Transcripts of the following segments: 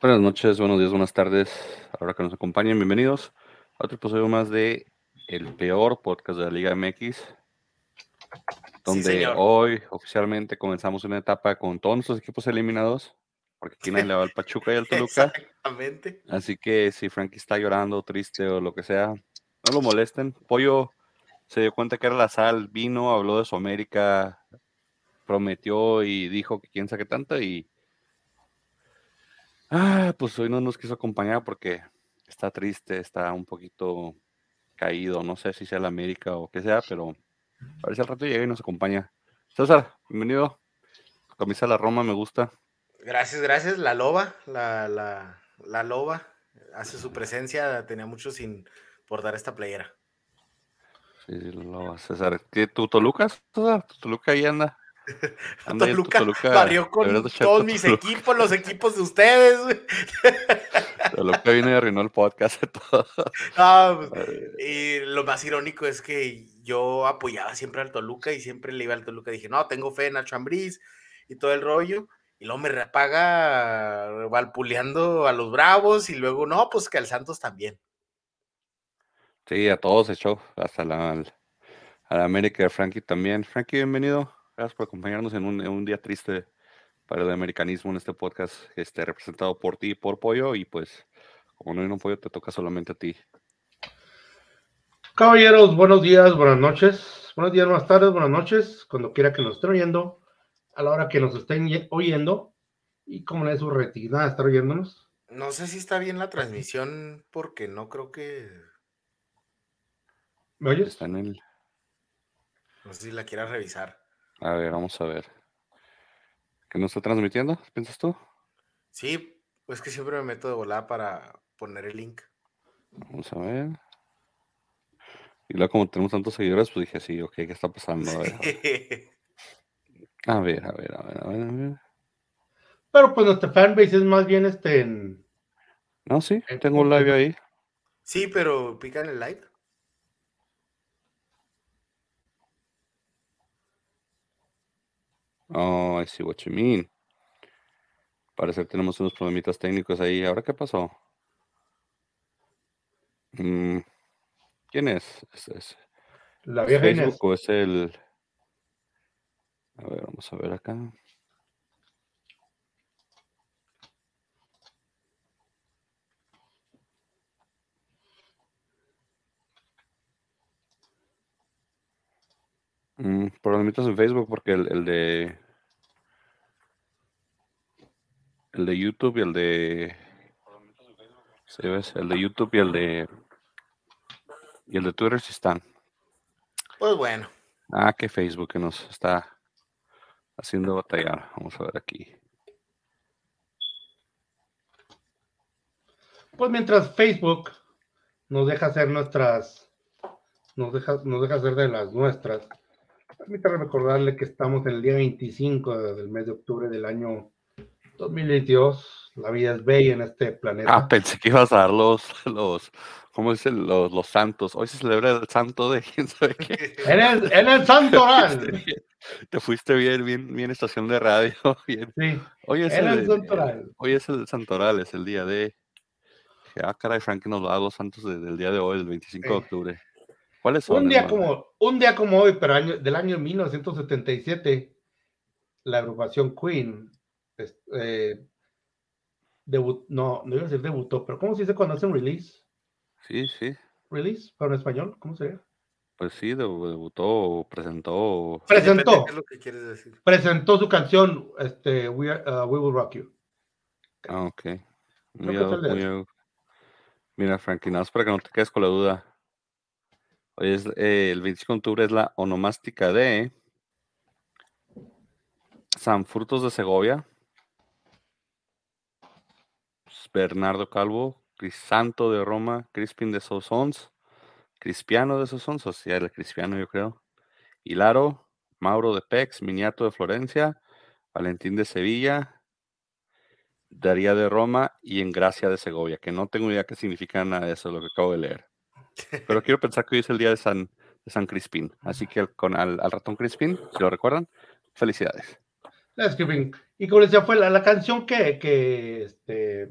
Buenas noches, buenos días, buenas tardes. Ahora que nos acompañen, bienvenidos a otro episodio más de El Peor Podcast de la Liga MX, donde hoy oficialmente comenzamos una etapa con todos nuestros equipos eliminados, porque aquí nadie le va al Pachuca y al Toluca. Exactamente. Así que si Frankie está llorando, triste o lo que sea, no lo molesten. Pollo se dio cuenta que era la sal, vino, habló de su América, prometió y dijo que quién sabe qué tanto y ah, pues hoy no nos quiso acompañar porque está triste, está un poquito caído, no sé si sea la América o qué sea, pero a ver si al rato llega y nos acompaña. César, bienvenido. Camisa la Roma me gusta. Gracias, gracias. La loba, la, la, la loba hace su presencia. Tenía mucho sin portar esta playera. Sí, sí, lo, César. ¿Qué, ¿Tu Toluca, César? ¿Tu Toluca ahí anda? Anda Toluca, Toluca, barrió con todos mis equipos, los equipos de ustedes. güey. Toluca vino y arruinó el podcast de todo. Ah, pues, y lo más irónico es que yo apoyaba siempre al Toluca y siempre le iba al Toluca. Dije, no, tengo fe en Nacho Ambriz y todo el rollo. Y luego me repaga valpuleando a los Bravos y luego, no, pues que al Santos también. Sí, a todos echó, hasta la, al- América de Frankie también. Frankie, bienvenido. Gracias por acompañarnos en un, en un día triste para el americanismo en este podcast, este, representado por ti y por Pollo. Y pues, como no hay un Pollo, te toca solamente a ti. Caballeros, buenos días, buenas noches. Buenos días, buenas tardes, buenas noches, cuando quiera que nos estén oyendo, a la hora que nos estén ye- oyendo, y como le es su retina estar oyéndonos. No sé si está bien la transmisión porque no creo que, ¿Me oyes? Está en el... no sé si la quieras revisar. A ver, vamos a ver. ¿Qué nos está transmitiendo? ¿Piensas tú? Sí, pues que siempre me meto de volada para poner el link. Vamos a ver. Y luego, como tenemos tantos seguidores, pues dije, sí, ok, ¿qué está pasando? A ver, a ver, a ver, a ver, a ver. a ver. Pero pues nuestra fanbase es más bien este en... No, sí, tengo un live ahí. sí, pero pica en el live. Oh, I see what you mean. Parece que tenemos unos problemitas técnicos ahí. ¿Ahora qué pasó? Mm, ¿Quién es? ¿Es, es- la es vieja Inés. Facebook o es el...? A ver, vamos a ver acá. Mm, problemitas en Facebook porque el, el de... El de YouTube y el de... Sí, ves, el de YouTube y el de... Y el de Twitter sí están. Pues bueno, Ah, que Facebook que nos está haciendo batallar. Vamos a ver aquí. Pues mientras Facebook nos deja hacer nuestras... Nos deja, nos deja hacer de las nuestras. Permítame recordarle que estamos en el día 25 del mes de octubre del año 2022. La vida es bella en este planeta. Ah, pensé que ibas a dar los, los, ¿cómo dicen? Los, los santos. Hoy se celebra el santo de quién sabe qué. En el, en el santoral. Te fuiste bien- Te fuiste bien, bien, bien estación de radio. Bien. Sí, Hoy es el, el santoral. hoy es el santoral, es el día de. Ah, caray, Frankie nos va a dar los santos de- del día de hoy, del 25 de octubre. ¿Cuáles son? Un día hermano? como, un día como hoy, pero año, del año 1977, la agrupación Queen eh, no, no iba a decir debutó, pero ¿cómo se dice cuando hacen release? Sí, sí. ¿Release? ¿Pero en español? ¿Cómo sería? Pues sí, debu- debutó, presentó. Presentó. qué es lo que quieres decir. Presentó su canción este, We, Are- uh, We Will Rock You. Ah, ok. Mira, Frankie, nada más para que no te quedes con la duda. Hoy es eh, el 25 de octubre es la onomástica de San Frutos de Segovia, Bernardo Calvo, Crisanto de Roma, Crispin de Sosons, Crispiano de Sosons, o sea, el Crispiano yo creo, Hilaro, Mauro de Pex, Miniato de Florencia, Valentín de Sevilla, Daría de Roma y Engracia de Segovia, que no tengo idea qué significa nada de eso, lo que acabo de leer. Pero quiero pensar que hoy es el día de San, de San Crispín. Así que con al, al ratón Crispín, si lo recuerdan, felicidades. Y como les decía, fue la, la canción que, que este,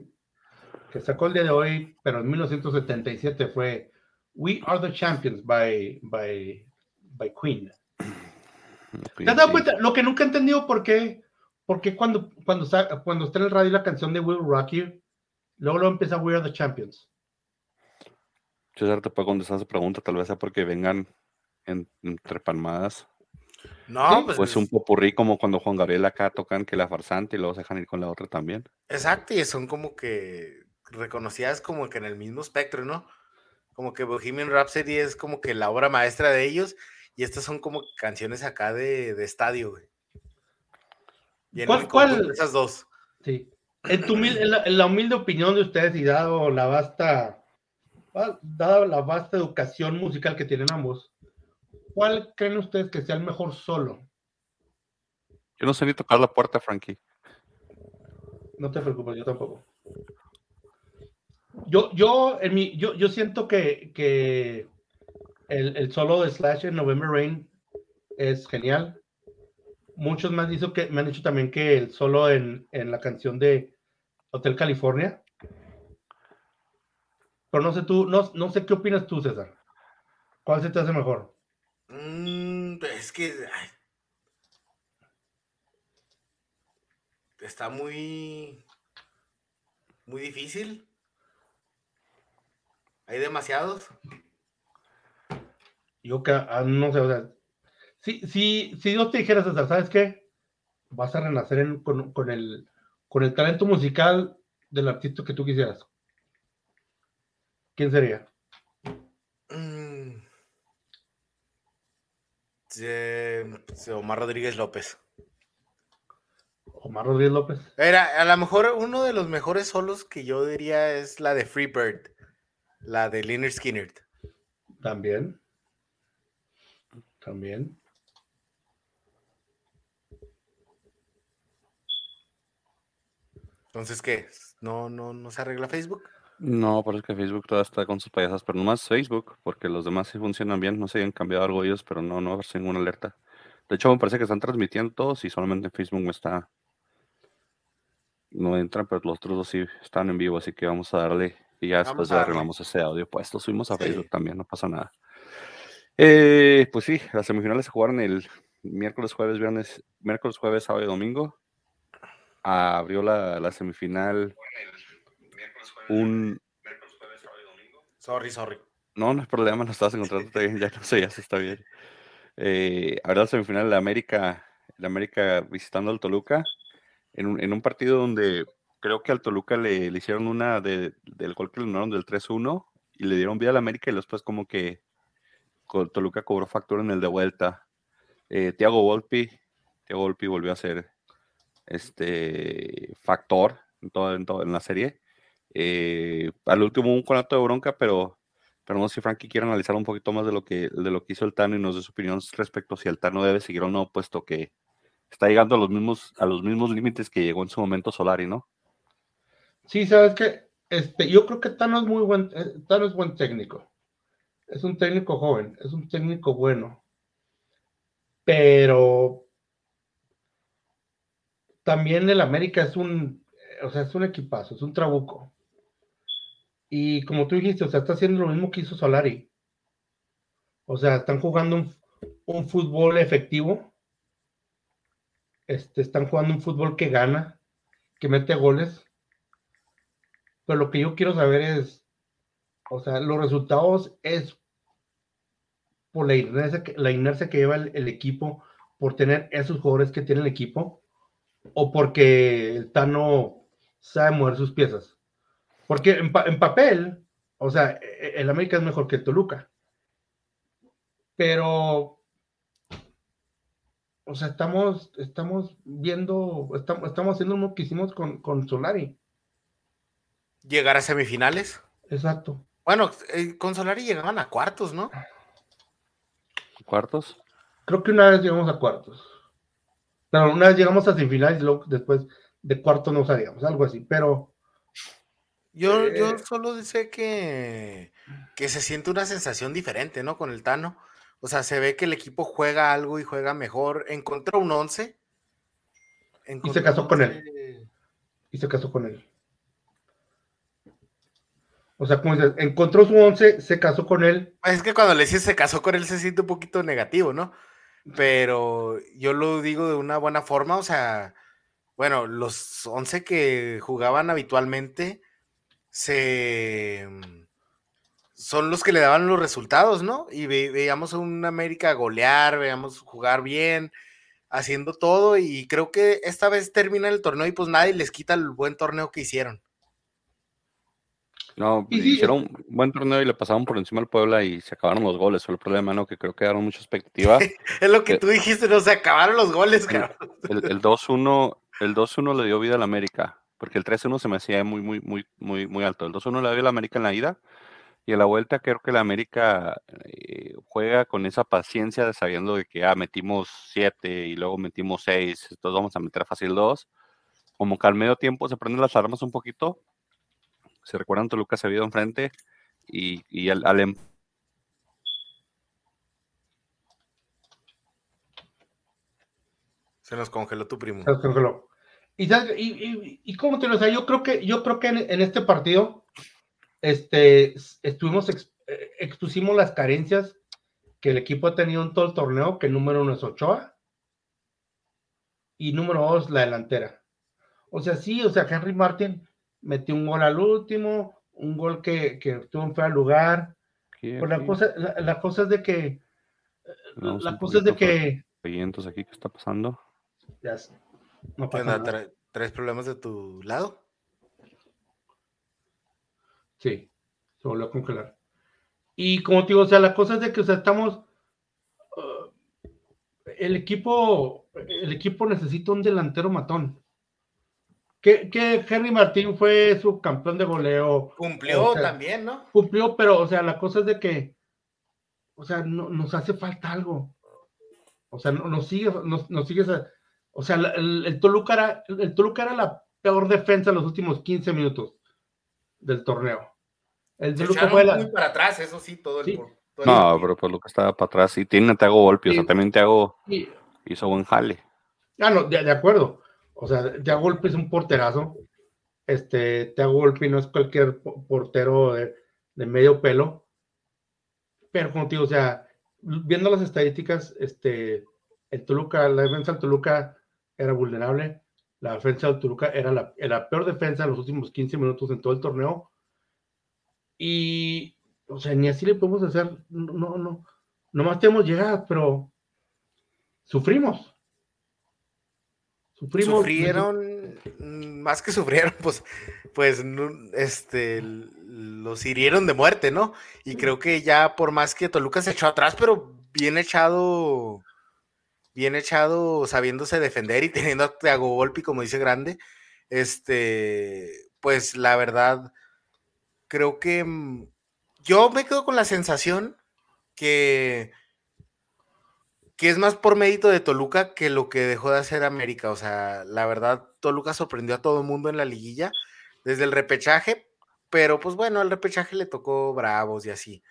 que sacó el día de hoy, pero en 1977 fue We Are the Champions by, by, by Queen. ¿Te has dado cuenta? Lo que nunca he entendido por qué, por qué cuando, cuando, cuando está en el radio la canción de Will Rock You, luego, luego empieza We Are the Champions. César te puede contestar esa pregunta, tal vez sea porque vengan entre palmadas. No, pues, pues un popurrí como cuando Juan Gabriel acá tocan que la farsante y luego se dejan ir con la otra también. Exacto, y son como que reconocidas como que en el mismo espectro, ¿no? Como que Bohemian Rhapsody es como que la obra maestra de ellos y estas son como canciones acá de, estadio, güey. ¿Cuál, cuál? Esas dos. Sí. En, tu, la, humilde opinión de ustedes y dado la vasta, dada la vasta educación musical que tienen ambos, ¿cuál creen ustedes que sea el mejor solo? Yo no sé ni tocar la puerta, Frankie. No te preocupes, yo tampoco. Yo, yo, en mi, yo, yo siento que, que el, solo de Slash en November Rain es genial. Muchos me han dicho, que, me han dicho también que el solo en, en la canción de Hotel California. Pero no sé tú, no, no sé qué opinas tú, César. ¿Cuál se te hace mejor? Mm, es que está muy muy difícil. Hay demasiados. Yo que ah, no sé, o sea, si, si, si Dios te dijera, César, ¿sabes qué? Vas a renacer con, con, el, con el talento musical del artista que tú quisieras. ¿Quién sería? Mm. Omar Rodríguez López. Omar Rodríguez López. Era, a lo mejor uno de los mejores solos que yo diría es la de Freebird, la de Leonard Skinner. También. También. Entonces, ¿qué? ¿No, no, no se arregla Facebook? No, parece que Facebook todavía está con sus payasas, pero nomás Facebook, porque los demás sí funcionan bien. No sé si han cambiado algo ellos, pero no, no haber ninguna alerta. De hecho, me parece que están transmitiendo todos y solamente en Facebook me está. No entran, pero los otros dos sí están en vivo, así que vamos a darle y ya después ya arreglamos ese audio. Pues lo subimos a Facebook también, no pasa nada. Eh, pues sí, las semifinales se jugaron el miércoles, jueves, viernes, miércoles, jueves, sábado y domingo. abrió la, la semifinal un... Sorry, sorry. No, no es problema, no estás encontrando bien, ya no sé, ya se está bien. Eh, habrá la semifinal de América, la América visitando al Toluca, en un, en un partido donde creo que al Toluca le, le hicieron una de, del gol que le dieron del 3-1 y le dieron vida al América y después como que Toluca cobró factura en el de vuelta. Eh, Tiago Volpi, Tiago Volpi volvió a ser este factor en, todo, en, todo, en la serie. Eh, al último un conato de bronca, pero, pero no sé si Frankie quiere analizar un poquito más de lo que, de lo que hizo el Tano y nos dé su opinión respecto a si el Tano debe seguir o no, puesto que está llegando a los mismos, a los mismos límites que llegó en su momento Solari, ¿no? Sí, sabes que este, yo creo que Tano es muy buen, eh, Tano es buen técnico. Es un técnico joven, es un técnico bueno. Pero también el América es un, o sea, es un equipazo, es un trabuco. Y como tú dijiste, o sea, está haciendo lo mismo que hizo Solari. O sea, están jugando un, fútbol efectivo. Este, están jugando un fútbol que gana, que mete goles. Pero lo que yo quiero saber es, o sea, los resultados es por la inercia que, la inercia que lleva el, equipo, por tener esos jugadores que tiene el equipo, o porque el Tano sabe mover sus piezas. Porque en, papel, o sea, e, e, el América es mejor que el Toluca. Pero, o sea, estamos, estamos viendo, estamos, estamos haciendo lo que hicimos con, con Solari. Llegar a semifinales. Exacto. Bueno, eh, con Solari llegaban a cuartos, ¿no? ¿Cuartos? Creo que una vez llegamos a cuartos. Pero una vez llegamos a semifinales luego después de cuarto no salíamos, algo así. Pero yo, yo solo sé que, que se siente una sensación diferente, ¿no? Con el Tano. O sea, se ve que el equipo juega algo y juega mejor. Encontró un 11. Y se casó con él. Y se casó con él. O sea, como dices, encontró su once, se casó con él. Es que cuando le dices se casó con él se siente un poquito negativo, ¿no? Pero yo lo digo de una buena forma, o sea, bueno, los once que jugaban habitualmente se son los que le daban los resultados, ¿no? Y veíamos a un América golear, veíamos jugar bien, haciendo todo, y creo que esta vez termina el torneo y pues nadie les quita el buen torneo que hicieron. No, hicieron un buen torneo y le pasaron por encima al Puebla y se acabaron los goles. Fue el problema, ¿no? Que creo que dieron mucha expectativa. es lo que tú dijiste, no se acabaron los goles, cabrón. El, el 2-1 el 2-1 le dio vida al América, porque el 3-1 se me hacía muy, muy, muy, muy, muy alto. El 2-1 le dio al América en la ida y en la vuelta creo que el América eh, juega con esa paciencia de sabiendo de que ah, metimos 7 y luego metimos 6, entonces vamos a meter fácil 2. Como que al medio tiempo se prenden las armas un poquito se recuerdan, Toluca se vio enfrente y, y al, al em Se nos congeló tu primo. Se nos congeló. Y, y, y, cómo te lo sé, yo creo que, yo creo que en, este partido este, estuvimos, eh, expusimos las carencias que el equipo ha tenido en todo el torneo, que número uno es Ochoa y número dos la delantera. O sea, sí, o sea, Henry Martin metió un gol al último, un gol que, que estuvo en feo lugar. Pues la, cosa, la, cosa es de que. la cosa es de que. aquí, ¿qué está pasando? Ya no pasa ¿Tres problemas de tu lado? Sí, se volvió a congelar. Y como te digo, o sea, la cosa es de que, o sea, estamos. Uh, el equipo, el equipo necesita un delantero matón que, Henry Martín fue su campeón de goleo. Cumplió también, ¿no? Cumplió, pero, o sea, la cosa es de que, o sea, no, nos hace falta algo. O sea, nos sigue, nos, nos sigue, o sea, el, Toluca era, el Toluca era la peor defensa en los últimos 15 minutos del torneo. El Toluca fue muy para atrás, eso sí, todo el. no, pero Toluca estaba para atrás y tiene te hago golpe, o sea, también te hago hizo buen jale. Ah, no, de acuerdo. O sea, Golpe es un porterazo. Este, Golpe no es cualquier portero de, medio pelo. Pero digo, o sea, viendo las estadísticas, este, el Toluca, la defensa del Toluca era vulnerable. La defensa del Toluca era la, peor defensa en los últimos 15 minutos en todo el torneo. Y, o sea, ni así le podemos hacer. No, no, no. Nomás tenemos llegadas, pero sufrimos. Sufrieron, mm, más que sufrieron, pues, pues, este, los hirieron de muerte, ¿no? Y creo que ya por más que Toluca se echó atrás, pero bien echado, bien echado, sabiéndose defender y teniendo a Volpi, como dice Grande, este, pues la verdad, creo que mm, yo me quedo con la sensación que que es más por mérito de Toluca que lo que dejó de hacer América. O sea, la verdad, Toluca sorprendió a todo el mundo en la liguilla desde el repechaje, pero pues bueno, el repechaje le tocó bravos y así.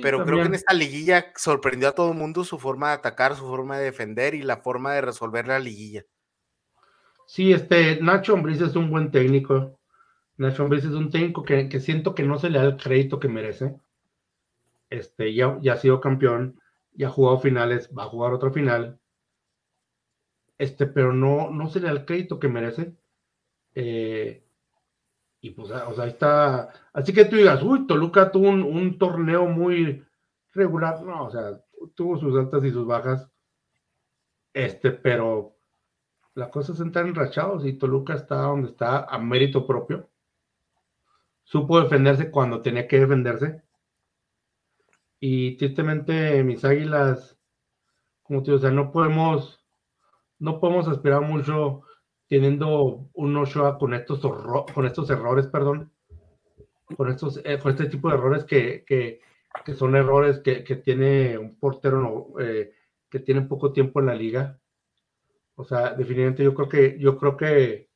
Pero creo que en esta liguilla sorprendió a todo el mundo su forma de atacar, su forma de defender y la forma de resolver la liguilla. Sí, este, Nacho Ambriz es un buen técnico. Nacho Ambriz es un técnico que, siento que no se le da el crédito que merece. Este, ya, ya ha sido campeón ya ha jugado finales, va a jugar otra final, este, pero no, no se le da el crédito que merece. Eh, y pues, ah, o sea, ahí está. Así que tú digas, uy, Toluca tuvo un, torneo muy regular. No, o sea, tuvo sus altas y sus bajas. Este, pero la cosa es entrar enrachados y Toluca está donde está a mérito propio. Supo defenderse cuando tenía que defenderse. Y tristemente mis águilas, como te digo, o sea, no podemos, no podemos aspirar mucho teniendo un Ochoa con estos, con estos errores, perdón, con, estos, eh, con este tipo de errores que, que, que son errores que, que, tiene un portero eh, que tiene poco tiempo en la liga. O sea, definitivamente yo creo que, yo creo que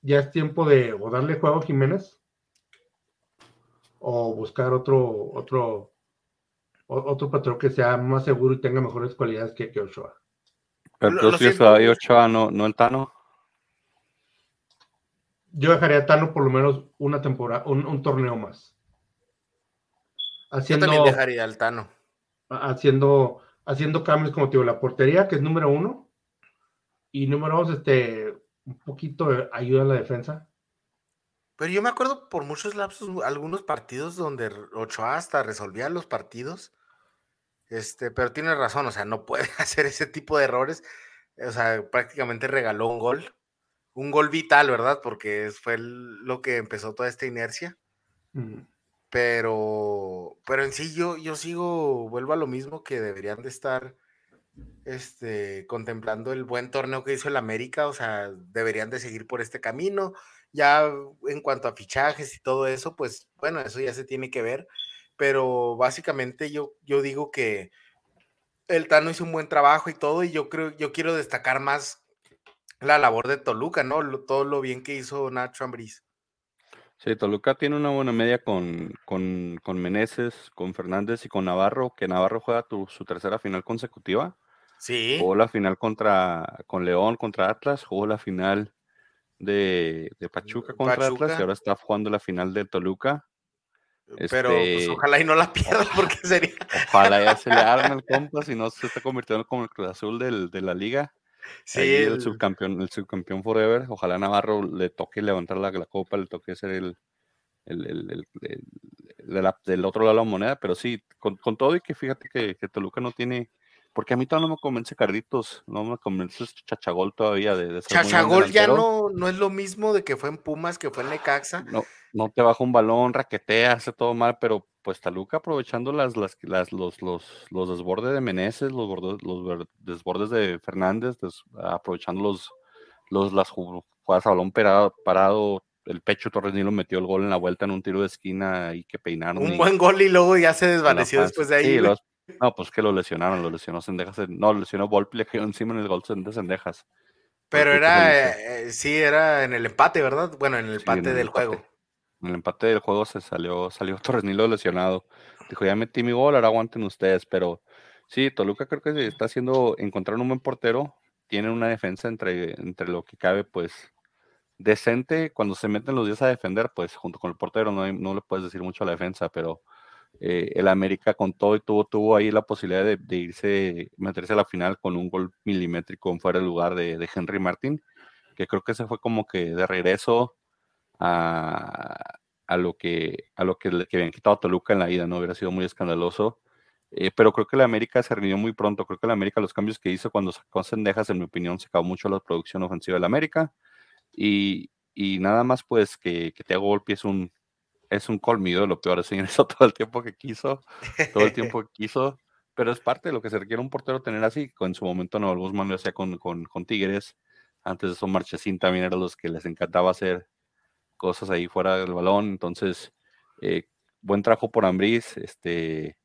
ya es tiempo de o darle juego a Jiménez o buscar otro, otro, otro patrón que sea más seguro y tenga mejores cualidades que, que Ochoa. Pero tú Ochoa, no, no el Tano. Yo dejaría a Tano por lo menos una temporada, un, torneo más. haciendo, Yo también dejaría al Tano. haciendo, haciendo cambios como te digo, la portería, que es número uno, y número dos, este, un poquito de ayuda a la defensa. Pero yo me acuerdo por muchos lapsos, algunos partidos donde Ochoa hasta resolvía los partidos. Este, pero tiene razón, o sea, no puede hacer ese tipo de errores. O sea, prácticamente regaló un gol. Un gol vital, ¿verdad? Porque fue lo que empezó toda esta inercia. Pero, pero en sí yo, yo sigo, vuelvo a lo mismo que deberían de estar este, contemplando el buen torneo que hizo el América, o sea, deberían de seguir por este camino. Ya en cuanto a fichajes y todo eso, pues bueno, eso ya se tiene que ver, pero básicamente yo, yo digo que el Tano hizo un buen trabajo y todo, y yo creo, yo quiero destacar más la labor de Toluca, ¿no? todo lo bien que hizo Nacho Ambriz. Sí, Toluca tiene una buena media con, con, con Meneses, con Fernández y con Navarro, que Navarro juega su tercera final consecutiva. Sí. Jugó la final contra con León contra Atlas, jugó la final de, de Pachuca contra Atlas y ahora está jugando la final de Toluca. Pero pues, Este, ojalá y no la pierda porque sería. ojalá ya se le arme el compa, si no se está convirtiendo como el Cruz Azul del- de la liga. Sí, Ahí el, el- subcampeón, el subcampeón forever. Ojalá Navarro le toque levantar la, la copa, le toque ser el, el, el- el- el- de la- del otro lado de la moneda, pero sí, con, con todo y que fíjate que, que Toluca no tiene, porque a mí todavía no me convence Carlitos, no me convence Chachagol todavía de, de Chachagol ya no, no es lo mismo de que fue en Pumas, que fue en Necaxa. no, no te baja un balón, raquetea, hace todo mal, pero pues Taluca aprovechando las, las, las- los, los, los desbordes de Meneses, los, bordes- los desbordes de Fernández, des- aprovechando los, los, las ju- jugadas a balón parado, parado, el pecho Torres Nilo metió el gol en la vuelta en un tiro de esquina y que peinaron. Un y- buen gol y luego ya se desvaneció después de ahí. Sí, los- no, pues que lo lesionaron, lo lesionó Sendejas, en- no, lo lesionó Volpi, le cayó encima en el gol de Sendejas. Pero era, eh, sí, era en el empate, ¿verdad? Bueno, en el Sí, en empate el del empate. juego. En el empate del juego se salió, salió Torres Nilo lesionado. Dijo, ya metí mi gol, ahora aguanten ustedes. Pero sí, Toluca creo que está haciendo, encontrar un buen portero. Tienen una defensa entre, entre lo que cabe, pues, decente. Cuando se meten los 10 a defender, pues, junto con el portero, no, no le puedes decir mucho a la defensa, pero eh, el América con todo y tuvo, tuvo ahí la posibilidad de, de irse, meterse a la final con un gol milimétrico en fuera de lugar de, de Henry Martin, que creo que se fue como que de regreso a, a lo que a lo que le que habían quitado a Toluca en la ida, ¿no? Hubiera sido muy escandaloso. Eh, pero creo que la América se rindió muy pronto. Creo que la América, los cambios que hizo cuando sacó Sendejas, en mi opinión, se acabó mucho la producción ofensiva de la América. Y, y nada más, pues, que, que Thiago Volpi es un, es un colmido, lo peor es eso todo el tiempo que quiso, todo el tiempo que quiso. Pero es parte de lo que se requiere un portero tener así. En su momento, Noel Guzmán lo hacía con, con, con Tigres. Antes de eso, Marchesín también era los que les encantaba hacer cosas ahí fuera del balón. Entonces, eh, buen trabajo por Ambriz, este,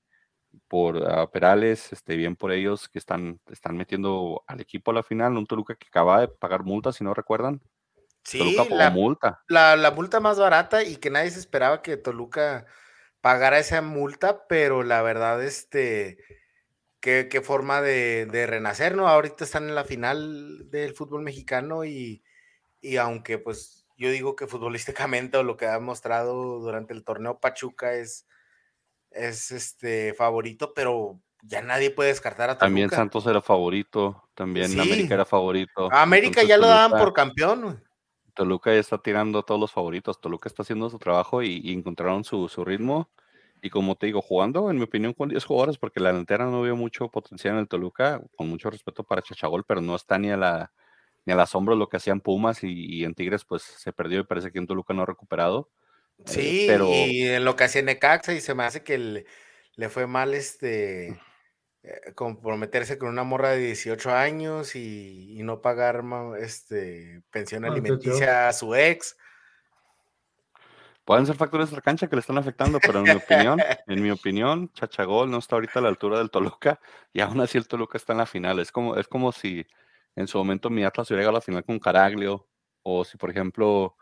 por ah, Perales, este, bien por ellos que están, están metiendo al equipo a la final. Un Toluca que acaba de pagar multa, si no recuerdan. Sí, Toluca pagó la, multa. la, la multa más barata y que nadie se esperaba que Toluca pagara esa multa, pero la verdad, este, qué, qué forma de, de renacer, ¿no? Ahorita están en la final del fútbol mexicano y, y aunque pues yo digo que futbolísticamente o lo que ha mostrado durante el torneo Pachuca es, es este favorito, pero ya nadie puede descartar a Toluca. También Santos era favorito, también Sí. América era favorito. A América Entonces, ya lo daban por campeón. Toluca ya está tirando a todos los favoritos. Toluca está haciendo su trabajo y, y encontraron su, su ritmo. Y como te digo, jugando, en mi opinión, con 10 jugadores, porque la delantera no veo mucho potencial en el Toluca, con mucho respeto para Chachagol, pero no está ni a la ni al asombro lo que hacían Pumas y, y en Tigres, pues se perdió y parece que en Toluca no ha recuperado. Eh, Sí, pero y en lo que hacía Necaxa y se me hace que le, le fue mal este eh, comprometerse con una morra de 18 años y, y no pagar este pensión Ah, alimenticia a su ex. pueden ser factores de la cancha que le están afectando, pero en mi opinión, en mi opinión, Chachagol no está ahorita a la altura del Toluca y aún así el Toluca está en la final. Es como, es como si en su momento mi Atlas hubiera a la final con Caraglio, o si por ejemplo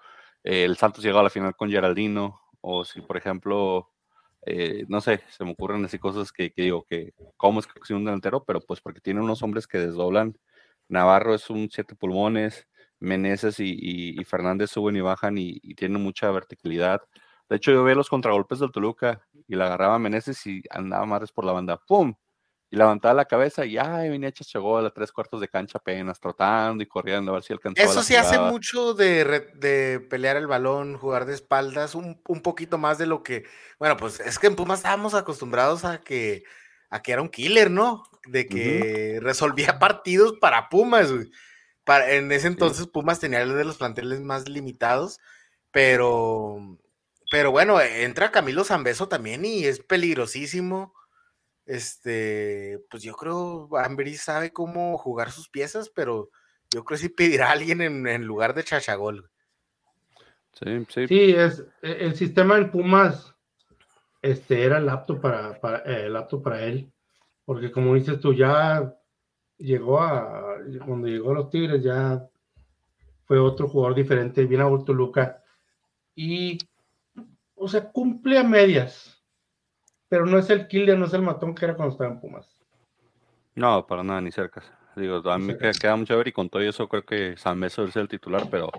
el Santos llegaba a la final con Geraldino, o si por ejemplo, eh, no sé, se me ocurren así cosas que, que digo que cómo es que consigue un delantero, pero pues porque tiene unos hombres que desdoblan. Navarro es un siete pulmones, Meneses y, Fernández suben y bajan y, y tienen mucha verticalidad. De hecho, yo veía los contragolpes del Toluca y la agarraba Meneses y andaba Mares por la banda. ¡Pum! Y levantaba la cabeza y ay, venía llegó a las tres cuartos de cancha apenas, trotando y corriendo a ver si alcanzaba. Eso sí hace mucho de, de, pelear el balón, jugar de espaldas, un, un, poquito más de lo que. Bueno, pues es que en Pumas estábamos acostumbrados a que, a que era un killer, ¿no? De que resolvía partidos para Pumas. Para, en ese entonces Pumas tenía de los planteles más limitados, pero, pero bueno, entra Camilo Zambeso también y es peligrosísimo este, pues yo creo Ambris sabe cómo jugar sus piezas, pero yo creo que sí pedirá a alguien en, lugar de Chachagol. Sí, sí. Sí, es, e, el sistema en Pumas este, era el apto para, para, eh, el apto para él, porque como dices tú, ya llegó a, cuando llegó a los Tigres, ya fue otro jugador diferente, viene a Luca y, o sea, cumple a medias pero no es el killer, no es el matón que era cuando estaba en Pumas. No, para nada, ni cerca. Digo, a mí me queda, mucho ver y con todo eso creo que San Meso es el titular, pero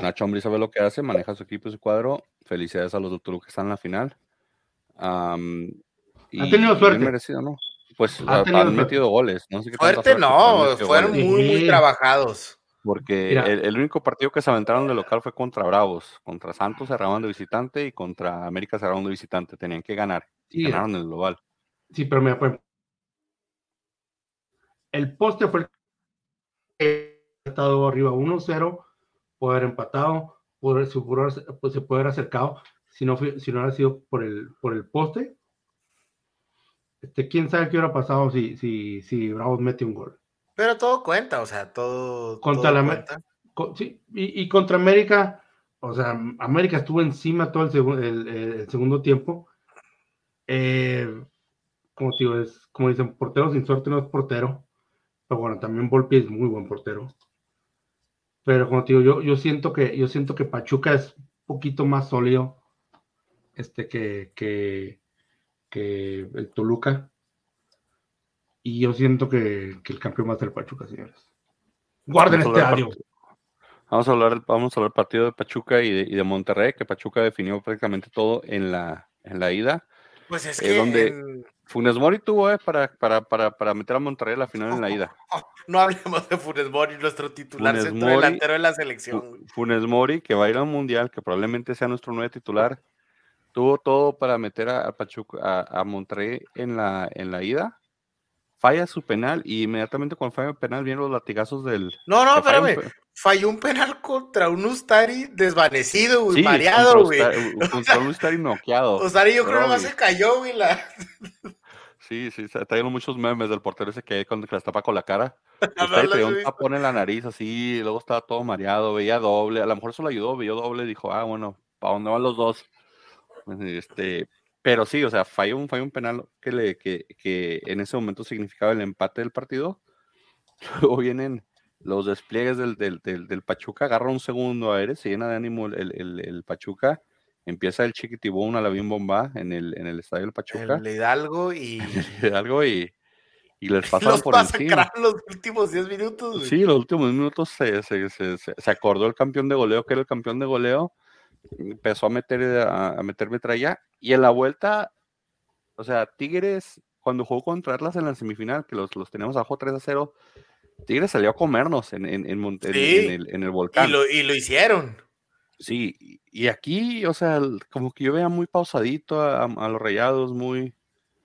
Nacho Ambrí sabe lo que hace, maneja su equipo y su cuadro. Felicidades a los de que están en la final. y, ha tenido suerte. Merecido, ¿no? Pues han metido goles. No sé qué suerte no, fueron muy, muy trabajados. Porque el, único partido que se aventaron de local fue contra Bravos. Contra Santos cerraban de visitante y contra América cerraban de visitante. Tenían que ganar. Y ganaron el global. Sí, pero mira, pues, el poste fue el que ha estado arriba 1-0, puede haber empatado, puede, pues, se puede haber acercado. Si no, si no hubiera sido por el, por el poste, este, quién sabe qué hubiera pasado si, si, si Bravos mete un gol. Pero todo cuenta, o sea, todo. Contra la cuenta. sí, y, contra América, o sea, América estuvo encima todo el, el, segundo tiempo. Eh, como digo, es como dicen, portero sin suerte no es portero. Pero bueno, también Volpi es muy buen portero. Pero como digo, yo, yo siento que yo siento que Pachuca es un poquito más sólido este que, que, que el Toluca. Y yo siento que, el campeón va a ser el Pachuca, señores. Guarden este audio. Vamos a hablar, vamos a hablar del partido de Pachuca y de, Monterrey, que Pachuca definió prácticamente todo en la, en la ida. Pues es eh, que. donde Funes Mori tuvo eh, para, para, para, para, meter a Monterrey a la final en la ida. No hablemos de Funes Mori, nuestro titular centro delantero de la selección. Funes Mori, que va a ir al mundial, que probablemente sea nuestro nuevo titular, tuvo todo para meter a, Pachuca, a, a Monterrey en la, en la ida falla su penal y inmediatamente cuando falla el penal vienen los latigazos del. No, no, espérame. Falló un penal contra un Ustari desvanecido, güey, mareado, güey. Contra, un Ustari noqueado. Ustari yo creo que más se cayó, güey. La... Sí, sí, trajeron muchos memes del portero ese que cuando las tapa con la cara. Ustari traía un tapón en la nariz así, y luego estaba todo mareado, veía doble. A lo mejor eso le ayudó, veía doble, dijo, ah, bueno, ¿para dónde van los dos? Este, pero sí, o sea, falló un, falló un penal que, le, que, que en ese momento significaba el empate del partido. Luego vienen los despliegues del, del, del, Pachuca, agarra un segundo aire, se llena de ánimo el, el, el Pachuca, empieza el chiquitibón a la bien bomba en el, en el estadio del Pachuca. El Hidalgo y. El Hidalgo y, y les pasan por encima. los últimos 10 minutos. Sí, los últimos minutos se, se, se, se, acordó el campeón de goleo, que era el campeón de goleo, empezó a meter, a, a meter metralla y en la vuelta, o sea, Tigres, cuando jugó contra Atlas en la semifinal, que los, los tenemos abajo 3 a 0, Tigres salió a comernos en, en, en, el, en el, volcán. Y lo, y lo, hicieron. Sí, y aquí, o sea, como que yo veía muy pausadito a, a los rayados, muy.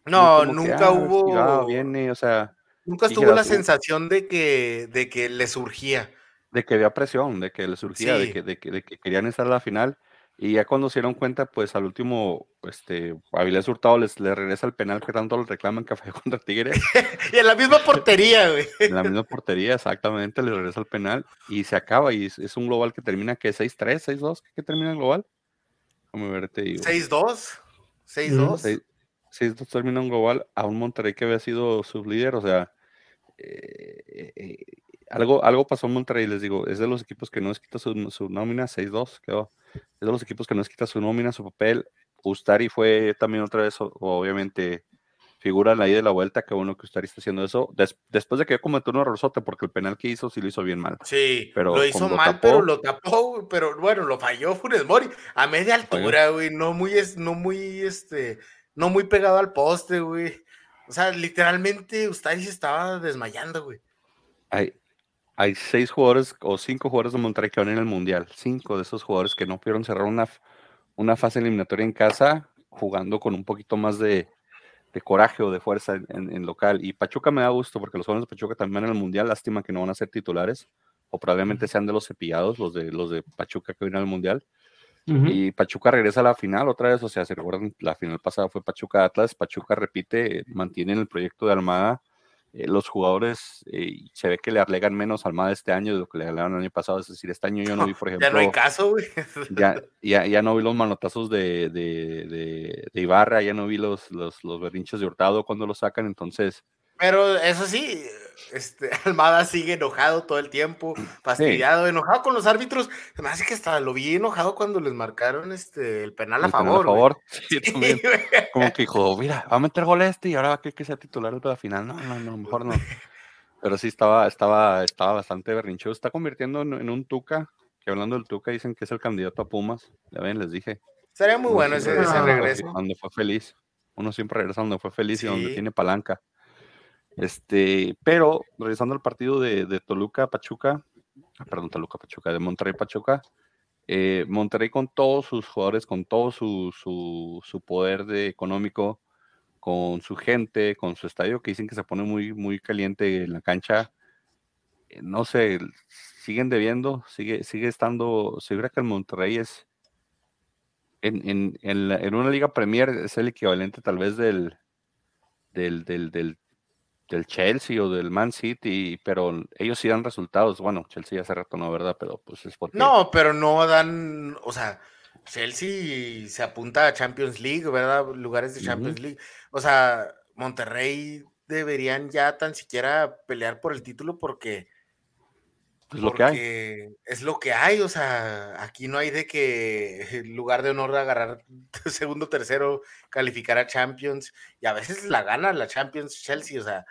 No, nunca hubo. Viene, o sea. Nunca estuvo la sensación de que, de que le surgía. De que había presión, de que le surgía, de, que, de, que, de que querían estar a la final. Y ya cuando se dieron cuenta, pues al último, este, Avilés Hurtado les, le regresa el penal que tanto le reclaman que fue contra Tigre. y en la misma portería, güey. En la misma portería, exactamente, le regresa el penal y se acaba. Y es, un global que termina, que 6-3, 6-2, ¿qué termina el global? Déjame ver, te digo. 6-2, 6-2. 6-2 termina un global a un Monterrey que había sido líder, o sea, eh, eh, algo, algo pasó en Monterrey, les digo, es de los equipos que no les quita su, su nómina, 6-2 quedó. Es de los equipos que no les quita su nómina, su papel. Ustari fue también otra vez, obviamente, figura ahí de la vuelta, que uno que usted está haciendo eso, después de que cometió un errorzote, porque el penal que hizo sí lo hizo bien mal. Sí, pero lo hizo mal, pero lo tapó, pero bueno, lo falló Funes Mori, a media altura, güey, no muy, no muy, este, no muy pegado al poste, güey. O sea, literalmente usted se estaba desmayando, güey. Hay, hay seis jugadores o cinco jugadores de Monterrey que van en el Mundial. Cinco de esos jugadores que no pudieron cerrar una, una fase eliminatoria en casa jugando con un poquito más de, de coraje o de fuerza en, local. Y Pachuca me da gusto porque los jóvenes de Pachuca también en el Mundial, lástima que no van a ser titulares, o probablemente sean de los cepillados, los de, los de Pachuca que vienen al Mundial. Y Pachuca regresa a la final otra vez, o sea, se recuerdan, la final pasada fue Pachuca Atlas, Pachuca repite, mantienen el proyecto de Almada, eh, los jugadores eh, se ve que le alegan menos Almada este año de lo que le alegaron el año pasado. Es decir, este año yo no vi, por ejemplo. Ya no hay caso, güey. Ya, ya, ya, no vi los manotazos de, de, de, de, Ibarra, ya no vi los, los, los berrinches de Hurtado cuando lo sacan. Entonces, pero eso sí, este, Almada sigue enojado todo el tiempo, fastidiado, enojado con los árbitros. Se me hace que hasta lo vi enojado cuando les marcaron este, el penal a favor. favor. Sí, también. Como que dijo, mira, va a meter gol este y ahora va a querer que sea titular de la final. No, no, no, mejor no. Pero sí estaba, estaba, estaba bastante berrinchudo. Está convirtiendo en, un Tuca, que hablando del Tuca dicen que es el candidato a Pumas. Ya ven, les dije. Sería muy bueno ese, regreso. Donde fue feliz. Uno siempre regresa donde fue feliz y donde tiene palanca. Este, pero regresando al partido de, Toluca Pachuca, ah, perdón, Toluca Pachuca, de Monterrey Pachuca, eh, Monterrey con todos sus jugadores, con todo su, su, poder de económico, con su gente, con su estadio, que dicen que se pone muy, muy caliente en la cancha, eh, no sé, siguen debiendo, sigue, sigue estando, segura que el Monterrey es en, en, en, en, una liga Premier es el equivalente tal vez del, del, del del Chelsea o del Man City, pero ellos sí dan resultados. Bueno, Chelsea hace rato no, ¿verdad? Pero pues es porque... No, pero no dan, o sea, Chelsea se apunta a Champions League, ¿verdad? Lugares de Champions League. O sea, Monterrey deberían ya tan siquiera pelear por el título porque... Es lo que hay. Es lo que hay, o sea, aquí no hay de que el lugar de honor de agarrar segundo, tercero, calificar a Champions, y a veces la gana la Champions Chelsea, o sea,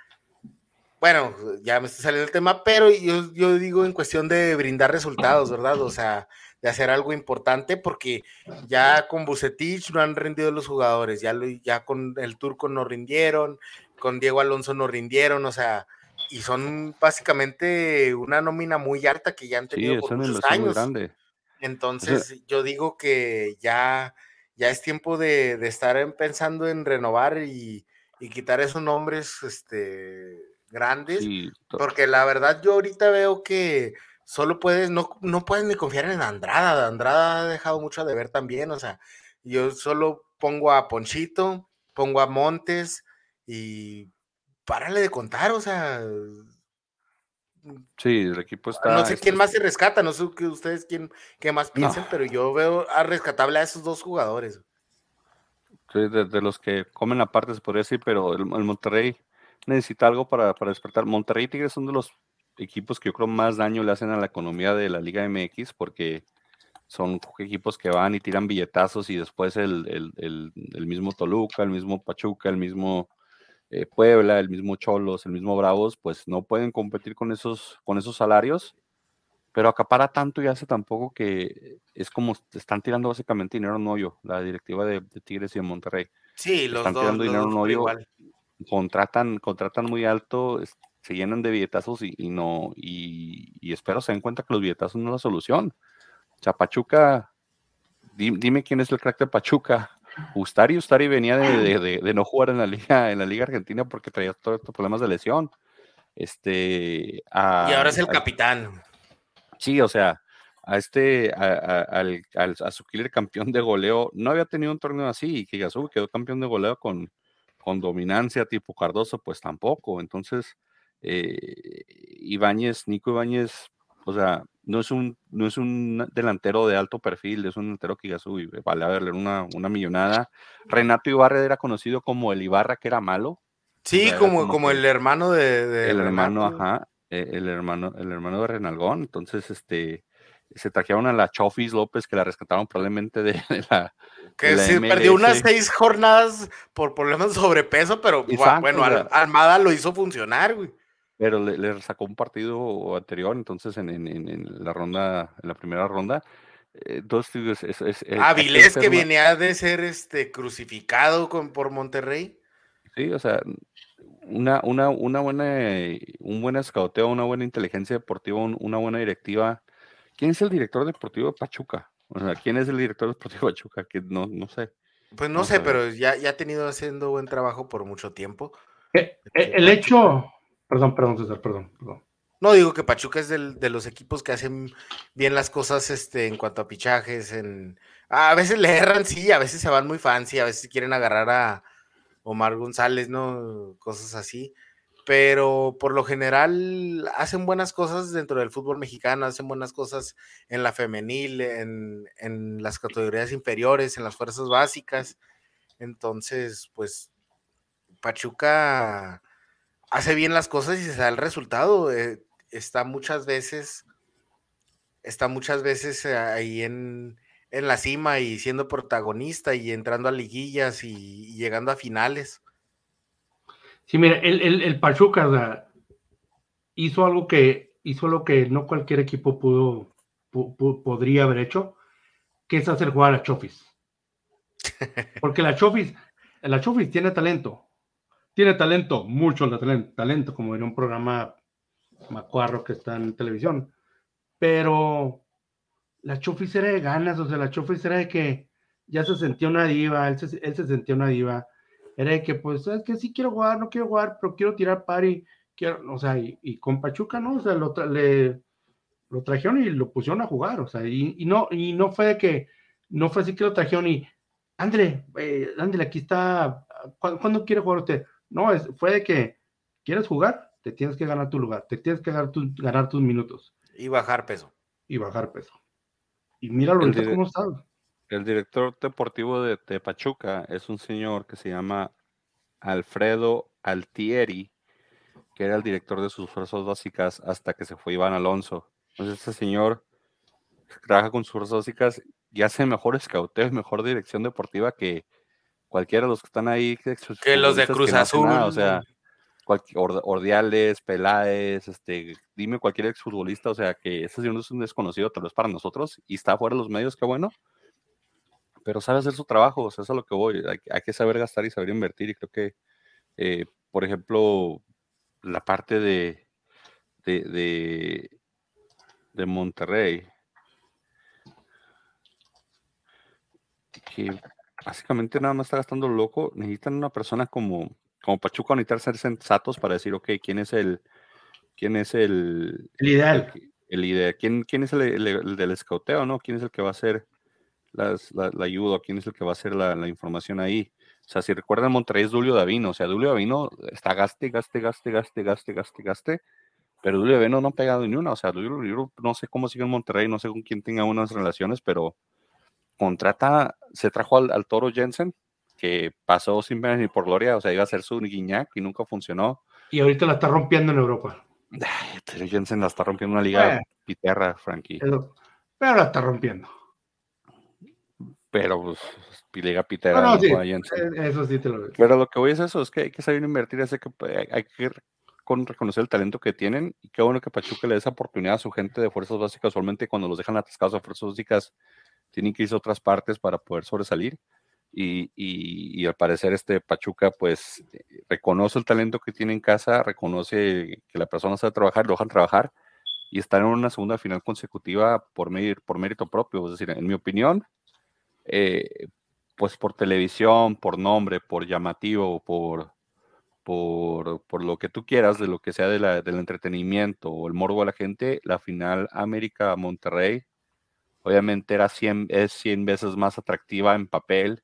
bueno, ya me está saliendo el tema, pero yo, yo digo en cuestión de brindar resultados, ¿verdad? O sea, de hacer algo importante, porque ya con Bucetich no han rendido los jugadores, ya, ya con el Turco no rindieron, con Diego Alonso no rindieron, o sea, y son básicamente una nómina muy alta que ya han tenido por muchos años. Entonces, yo digo que ya, ya es tiempo de, de estar pensando en renovar y, y quitar esos nombres, este grandes, porque la verdad yo ahorita veo que solo puedes, no, no puedes ni confiar en Andrada, Andrada ha dejado mucho de ver también, o sea, yo solo pongo a Ponchito, pongo a Montes y párale de contar, o sea... Sí, el equipo está... No sé quién más se rescata, no sé que ustedes quién, qué más piensen, pero yo veo a rescatable a esos dos jugadores. Sí, de, los que comen aparte se podría decir, pero el, el Monterrey necesita algo para, para, despertar. Monterrey y Tigres son de los equipos que yo creo más daño le hacen a la economía de la Liga MX porque son equipos que van y tiran billetazos y después el, el, el, mismo Toluca, el mismo Pachuca, el mismo eh, Puebla, el mismo Cholos, el mismo Bravos, pues no pueden competir con esos, con esos salarios, pero acapara tanto y hace tampoco que es como están tirando básicamente dinero en hoyo, la directiva de, Tigres y de Monterrey. Sí, los están tirando dinero en hoyo contratan, contratan muy alto, se llenan de billetazos y, no, y, espero se den cuenta que los billetazos no es la solución. O sea, Pachuca, dime, quién es el crack de Pachuca. Ustari, Ustari venía de, no jugar en la liga, en la liga argentina porque traía todos estos problemas de lesión. Este, y ahora es el capitán. Sí, o sea, a este, al, a su killer campeón de goleo, no había tenido un torneo así, y que quedó campeón de goleo con, con dominancia tipo Cardoso, pues tampoco. Entonces, eh, Ibáñez, Nico Ibáñez, o sea, no es un, no es un delantero de alto perfil, es un delantero que ya sube, vale a verle una, una millonada. Renato Ibarra era conocido como el Ibarra que era malo. Sí, como, como, el hermano de, el hermano, ajá, e, el hermano, el hermano de Renalgón. Entonces, este, se trajeron a la Chofis López, que la rescataron probablemente de, la. Que sí, perdió unas seis jornadas por problemas de sobrepeso, pero bueno, Almada lo hizo funcionar, güey. Pero le, sacó un partido anterior, entonces en, en, la ronda, en la primera ronda. Eh, entonces, es, es, Avilés, que venía de ser este crucificado con, por Monterrey. Sí, o sea, una, una, una buena, un buen escauteo, una buena inteligencia deportiva, una buena directiva ¿Quién es el director deportivo de Pachuca? O sea, ¿quién es el director deportivo de Pachuca? Que no, no sé. Pues no, sé, pero ya, ya ha tenido haciendo buen trabajo por mucho tiempo. Eh, eh, el hecho, perdón, perdón, César, perdón, perdón. No digo que Pachuca es de los equipos que hacen bien las cosas este, en cuanto a pichajes. En... A veces le erran, sí, a veces se van muy fancy, a veces quieren agarrar a Omar González, ¿no? Cosas así pero por lo general hacen buenas cosas dentro del fútbol mexicano, hacen buenas cosas en la femenil, en, las categorías inferiores, en las fuerzas básicas. Entonces, pues Pachuca hace bien las cosas y se da el resultado. Eh, está muchas veces, está muchas veces ahí en, la cima y siendo protagonista y entrando a liguillas y llegando a finales. Sí, mira, el, el, Pachuca hizo algo que hizo lo que no cualquier equipo pudo, podría haber hecho, que es hacer jugar a Chofis. Porque la Chofis, la Chofis tiene talento. Tiene talento, mucho talento, como en un programa macuarro que está en televisión. Pero la Chofis era de ganas, o sea, la Chofis era de que ya se sentía una diva, él se, él se sentía una diva era de que, pues, es que sí quiero jugar, no quiero jugar, pero quiero tirar pari, quiero, o sea, y, con Pachuca, ¿no? O sea, lo, le, lo trajeron y lo pusieron a jugar, o sea, y, no, y no fue de que, no fue así que lo trajeron y, André, eh, aquí está, ¿cuándo, quiere jugar usted? No, es, fue de que, ¿quieres jugar? Te tienes que ganar tu lugar, te tienes que ganar, ganar tus minutos. Y bajar peso. Y bajar peso. Y míralo ahorita cómo está el director deportivo de, Pachuca es un señor que se llama Alfredo Altieri, que era el director de sus fuerzas básicas hasta que se fue Iván Alonso. Entonces, este señor trabaja con sus fuerzas básicas y hace mejor escauteo mejor dirección deportiva que cualquiera de los que están ahí. Que, los de Cruz Azul. o sea, Ordiales, Peláez, este, dime cualquier exfutbolista, o sea, que ese señor es un desconocido, tal vez para nosotros, y está fuera de los medios, qué bueno, pero sabe hacer su trabajo, o sea, eso es a lo que voy. Hay, que saber gastar y saber invertir, y creo que, eh, por ejemplo, la parte de, de, de, Monterrey, que básicamente nada más está gastando loco, necesitan una persona como, como Pachuca, necesitan ser sensatos para decir, ok, ¿quién es el, quién es el, el ideal? El, ¿quién, quién es el, el, del escauteo, no? ¿Quién es el que va a ser la, la, ayuda, quién es el que va a hacer la, la, información ahí. O sea, si recuerdan, Monterrey es Dulio Davino, o sea, Dulio Davino está gaste, gaste, gaste, gaste, gaste, gaste, gaste, pero Dulio Davino no ha pegado ni una, o sea, Dulio, no sé cómo sigue en Monterrey, no sé con quién tenga unas relaciones, pero contrata, se trajo al, Toro Jensen, que pasó sin pena ni por gloria, o sea, iba a ser su guiñac y nunca funcionó. Y ahorita la está rompiendo en Europa. Toro Jensen la está rompiendo en una liga piterra, Frankie. pero la está rompiendo pero pues Liga Pitera. e, eso sí te lo Pero lo que voy es eso, es que hay que saber invertir, es que pues, hay que reconocer el talento que tienen y qué bueno que Pachuca le dé esa oportunidad a su gente de fuerzas básicas, usualmente cuando los dejan atascados a fuerzas básicas tienen que irse a otras partes para poder sobresalir y, y, al parecer este Pachuca pues reconoce el talento que tiene en casa, reconoce que la persona sabe trabajar, lo dejan trabajar y están en una segunda final consecutiva por, por mérito propio, es decir, en mi opinión, eh, pues por televisión, por nombre, por llamativo, por, por, por, lo que tú quieras, de lo que sea del entretenimiento o el morbo de la gente, la final América-Monterrey, obviamente era 100, es 100 veces más atractiva en papel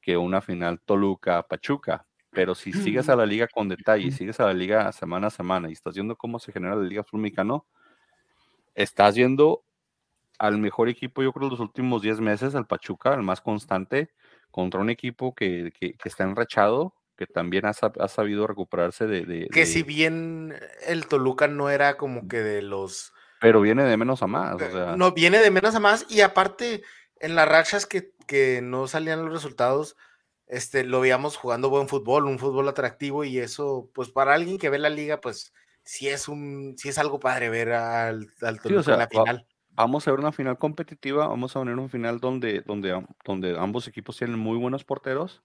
que una final Toluca-Pachuca. Pero si sigues a la liga con detalle, sigues a la liga semana a semana y estás viendo cómo se genera la liga mexicano, estás viendo al mejor equipo, yo creo, los últimos 10 meses, al Pachuca, el más constante, contra un equipo que, que, está enrachado, que también ha, sabido recuperarse de, Que si bien el Toluca no era como que de los Pero viene de menos a más. O sea. No, viene de menos a más y aparte, en las rachas que, que no salían los resultados, este, lo veíamos jugando buen fútbol, un fútbol atractivo y eso, pues para alguien que ve la liga, pues sí es un, sí es algo padre ver al, al Toluca en la final. vamos a ver una final competitiva, vamos a ver un final donde, donde, donde ambos equipos tienen muy buenos porteros.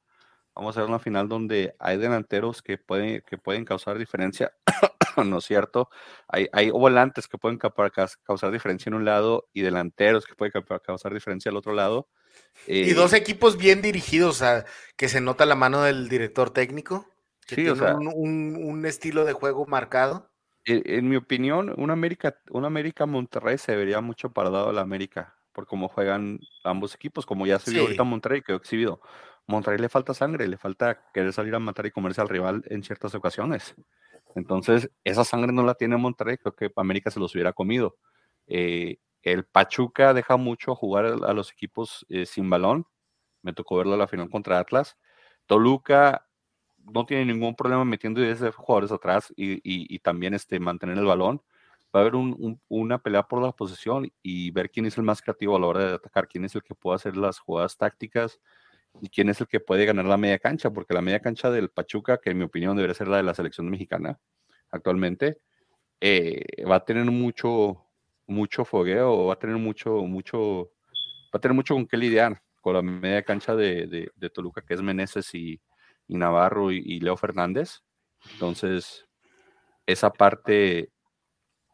Vamos a ver una final donde hay delanteros que pueden, que pueden causar diferencia, ¿no es cierto? Hay, hay volantes que pueden causar diferencia en un lado y delanteros que pueden causar diferencia al otro lado y dos eh, equipos bien dirigidos, o sea, que se nota la mano del director técnico, que tiene un, estilo de juego marcado. En, mi opinión, un América, un América Monterrey se vería mucho para lado de la América, por cómo juegan ambos equipos, como ya se vio ahorita Monterrey, quedó exhibido. Monterrey le falta sangre, le falta querer salir a matar y comerse al rival en ciertas ocasiones. Entonces, esa sangre no la tiene Monterrey, creo que América se los hubiera comido. Eh, el Pachuca deja mucho jugar a los equipos eh, sin balón. Me tocó verlo a la final contra Atlas. Toluca no tiene ningún problema metiendo 10 jugadores atrás y, también este, mantener el balón. Va a haber una pelea por la posesión y ver quién es el más creativo a la hora de atacar, quién es el que puede hacer las jugadas tácticas y quién es el que puede ganar la media cancha, porque la media cancha del Pachuca, que en mi opinión debería ser la de la selección mexicana actualmente, eh, va a tener mucho, mucho fogueo, va a tener mucho, mucho, va a tener mucho con qué lidiar con la media cancha de, de, Toluca, que es Meneses y, Navarro y, Leo Fernández. Entonces, esa parte,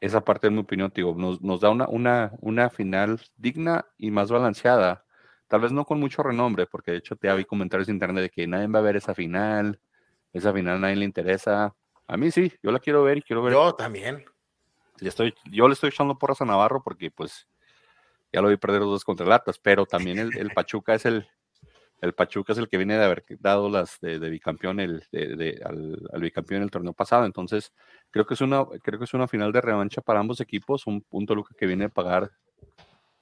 esa parte, en mi opinión, digo, nos, nos da una, una, una final digna y más balanceada. Tal vez no con mucho renombre, porque de hecho te había comentarios en internet de que nadie va a ver esa final, esa final nadie le interesa. A mí sí, yo la quiero ver y quiero ver. Yo también estoy, yo le estoy echando porras a Navarro porque pues ya lo vi perder los dos contra latas, pero también el, Pachuca es el, el Pachuca es el que viene de haber dado las de, bicampeón el, de, al, bicampeón el torneo pasado. Entonces, creo que es una, creo que es una final de revancha para ambos equipos, un punto Toluca que viene a pagar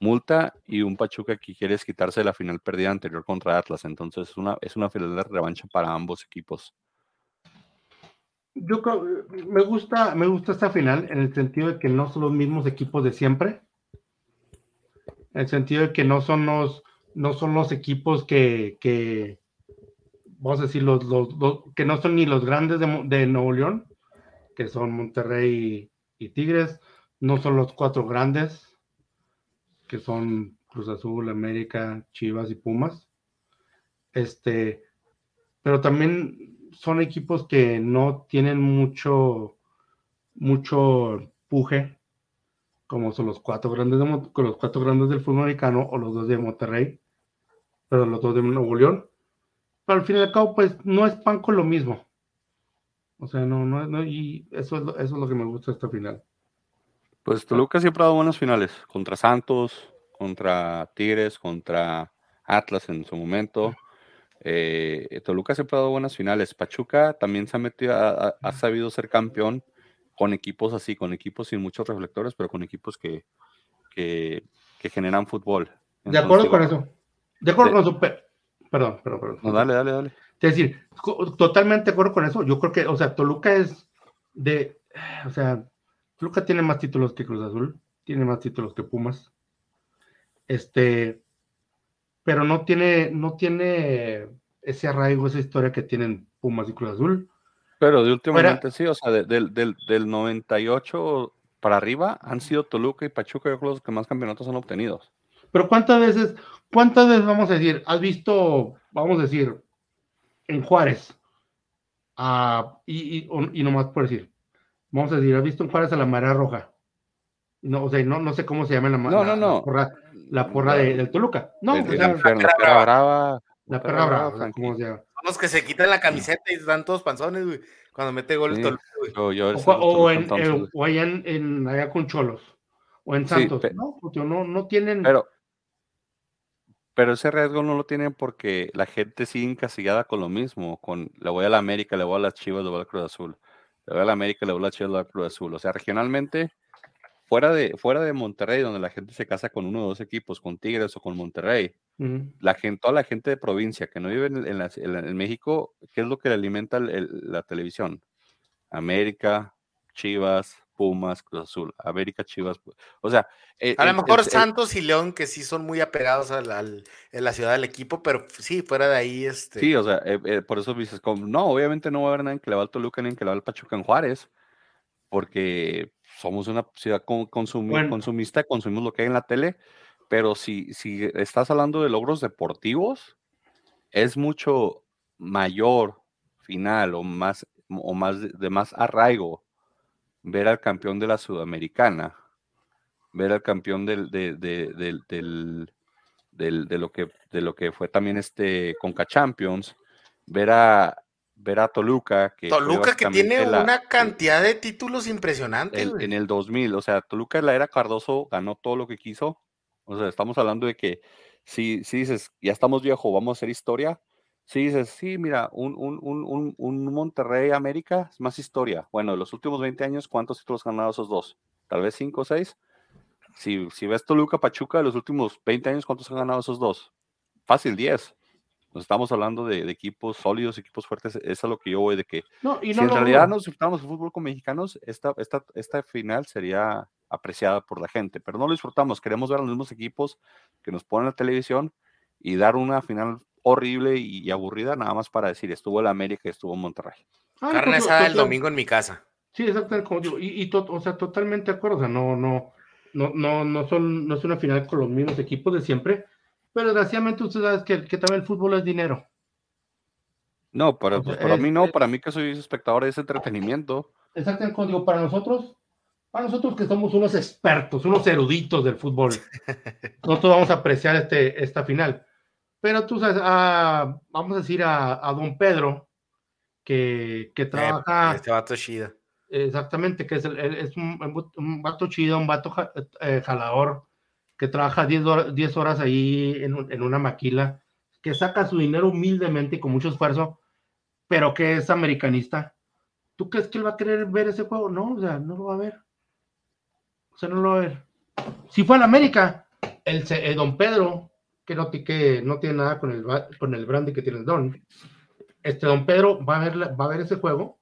multa y un Pachuca que quiere quitarse la final perdida anterior contra Atlas. Entonces, es una, es una final de revancha para ambos equipos yo me gusta, me gusta esta final en el sentido de que no son los mismos equipos de siempre. En el sentido de que no son los, no son los equipos que, que vamos a decir, los, los, que no son ni los grandes de, Nuevo León, que son Monterrey y, Tigres, no son los cuatro grandes, que son Cruz Azul, América, Chivas y Pumas. Este, pero también son equipos que no tienen mucho, mucho puje, como son los cuatro grandes de, los cuatro grandes del fútbol americano o los dos de Monterrey, pero los dos de Nuevo León. Pero al fin y al cabo, pues no es pan con lo mismo. O sea, no, no, no y eso es, lo, eso es lo que me gusta esta final. Pues Toluca siempre ha dado buenas finales, contra Santos, contra Tigres, contra Atlas en su momento. Eh, Toluca siempre ha dado buenas finales. Pachuca también se ha metido, ha, sabido ser campeón con equipos así, con equipos sin muchos reflectores, pero con equipos que, que, generan fútbol. de acuerdo con eso. De acuerdo con eso. Perdón, perdón, perdón. No, dale, dale, dale. Es decir, totalmente de acuerdo con eso. Yo creo que, o sea, Toluca es de, o sea, Toluca tiene más títulos que Cruz Azul, tiene más títulos que Pumas. Este, pero no tiene, no tiene ese arraigo, esa historia que tienen Pumas y Cruz Azul. Pero de últimamente sí, o sea, del, del, del 98 para arriba han sido Toluca y Pachuca los que más campeonatos han obtenido. Pero ¿cuántas veces, cuántas veces vamos a decir, has visto, vamos a decir, en Juárez, y, y, y, nomás por decir, vamos a decir, has visto en Juárez a la Marea Roja? No, o sea, no, no sé cómo se llama la, no, no, no la porra de, del Toluca. No, pues la, perra brava. La perra brava, ¿cómo se llama? Son los que se quitan la camiseta y están todos panzones, güey, cuando mete gol el Toluca, güey. o, en, o, allá, en, allá con Cholos, o en Santos, ¿no? Porque no, no tienen... Pero, pero ese riesgo no lo tienen porque la gente sigue encasillada con lo mismo, con le voy a la América, le voy a las Chivas, le voy a la Cruz Azul. Le voy a la América, le voy a las Chivas, la Cruz Azul. O sea, regionalmente fuera de, fuera de Monterrey, donde la gente se casa con uno o dos equipos, con Tigres o con Monterrey, la gente, toda la gente de provincia que no vive en, México, ¿qué es lo que le alimenta la televisión? América, Chivas, Pumas, Cruz Azul, América, Chivas. O sea, e, a lo mejor Santos y León, que sí son muy apegados a la, ciudad del equipo, pero sí, fuera de ahí. Este... Sí, o sea, eh, eh, por eso dices, como, no, obviamente no va a haber nadie que le va al Toluca ni que le va al Pachuca en Juárez, porque somos una ciudad consumista, consumimos lo que hay en la tele, pero si, si estás hablando de logros deportivos, es mucho mayor final o más, o más de más arraigo ver al campeón de la Sudamericana, ver al campeón del, de, de, lo que, de lo que fue también este Conca Champions, ver a, ver a Toluca. Que Toluca que tiene una cantidad de títulos impresionantes. en el 2000, o sea, Toluca en la era Cardoso ganó todo lo que quiso. O sea, estamos hablando de que si, si dices, ya estamos viejos, vamos a hacer historia, Sí, dices, sí, mira, un, un, un, un, Monterrey América es más historia. Bueno, en los últimos 20 años, ¿cuántos títulos han ganado esos dos? Tal vez 5 o 6. Si, si ves Toluca Pachuca, de los últimos 20 años, ¿cuántos han ganado esos dos? Fácil, 10. Nos estamos hablando de, equipos sólidos, equipos fuertes. Eso es lo que yo voy de que. No, y si en realidad nos disfrutamos el fútbol con mexicanos, esta, esta, esta final sería apreciada por la gente, pero no lo disfrutamos. Queremos ver a los mismos equipos que nos ponen en la televisión y dar una final horrible y, aburrida, nada más para decir, estuvo el América y estuvo Monterrey. Carne asada el domingo en mi casa. Sí, exactamente, como digo, y, o sea, totalmente de acuerdo, o sea, no, no, no, no, no, son, no es una final con los mismos equipos de siempre, pero desgraciadamente usted sabe que, que también el fútbol es dinero. No, para, pues, para mí no, para mí que soy espectador es entretenimiento. Exactamente, como digo, para nosotros, para nosotros que somos unos expertos, unos eruditos del fútbol, nosotros vamos a apreciar este, esta final. Pero tú sabes, vamos a decir a, don Pedro, que, que eh, trabaja. este vato chido. Exactamente, que es, es un, un, vato chido, un vato eh, jalador, que trabaja 10 horas, ahí en, en, una maquila, que saca su dinero humildemente y con mucho esfuerzo, pero que es americanista. ¿Tú crees que él va a querer ver ese juego? No, o sea, no lo va a ver. O sea, no lo va a ver. Si fue a la América, el, el don Pedro que no, que no tiene nada con el, con el brandy que tiene el Don. Este Don Pedro va a ver, va a ver ese juego,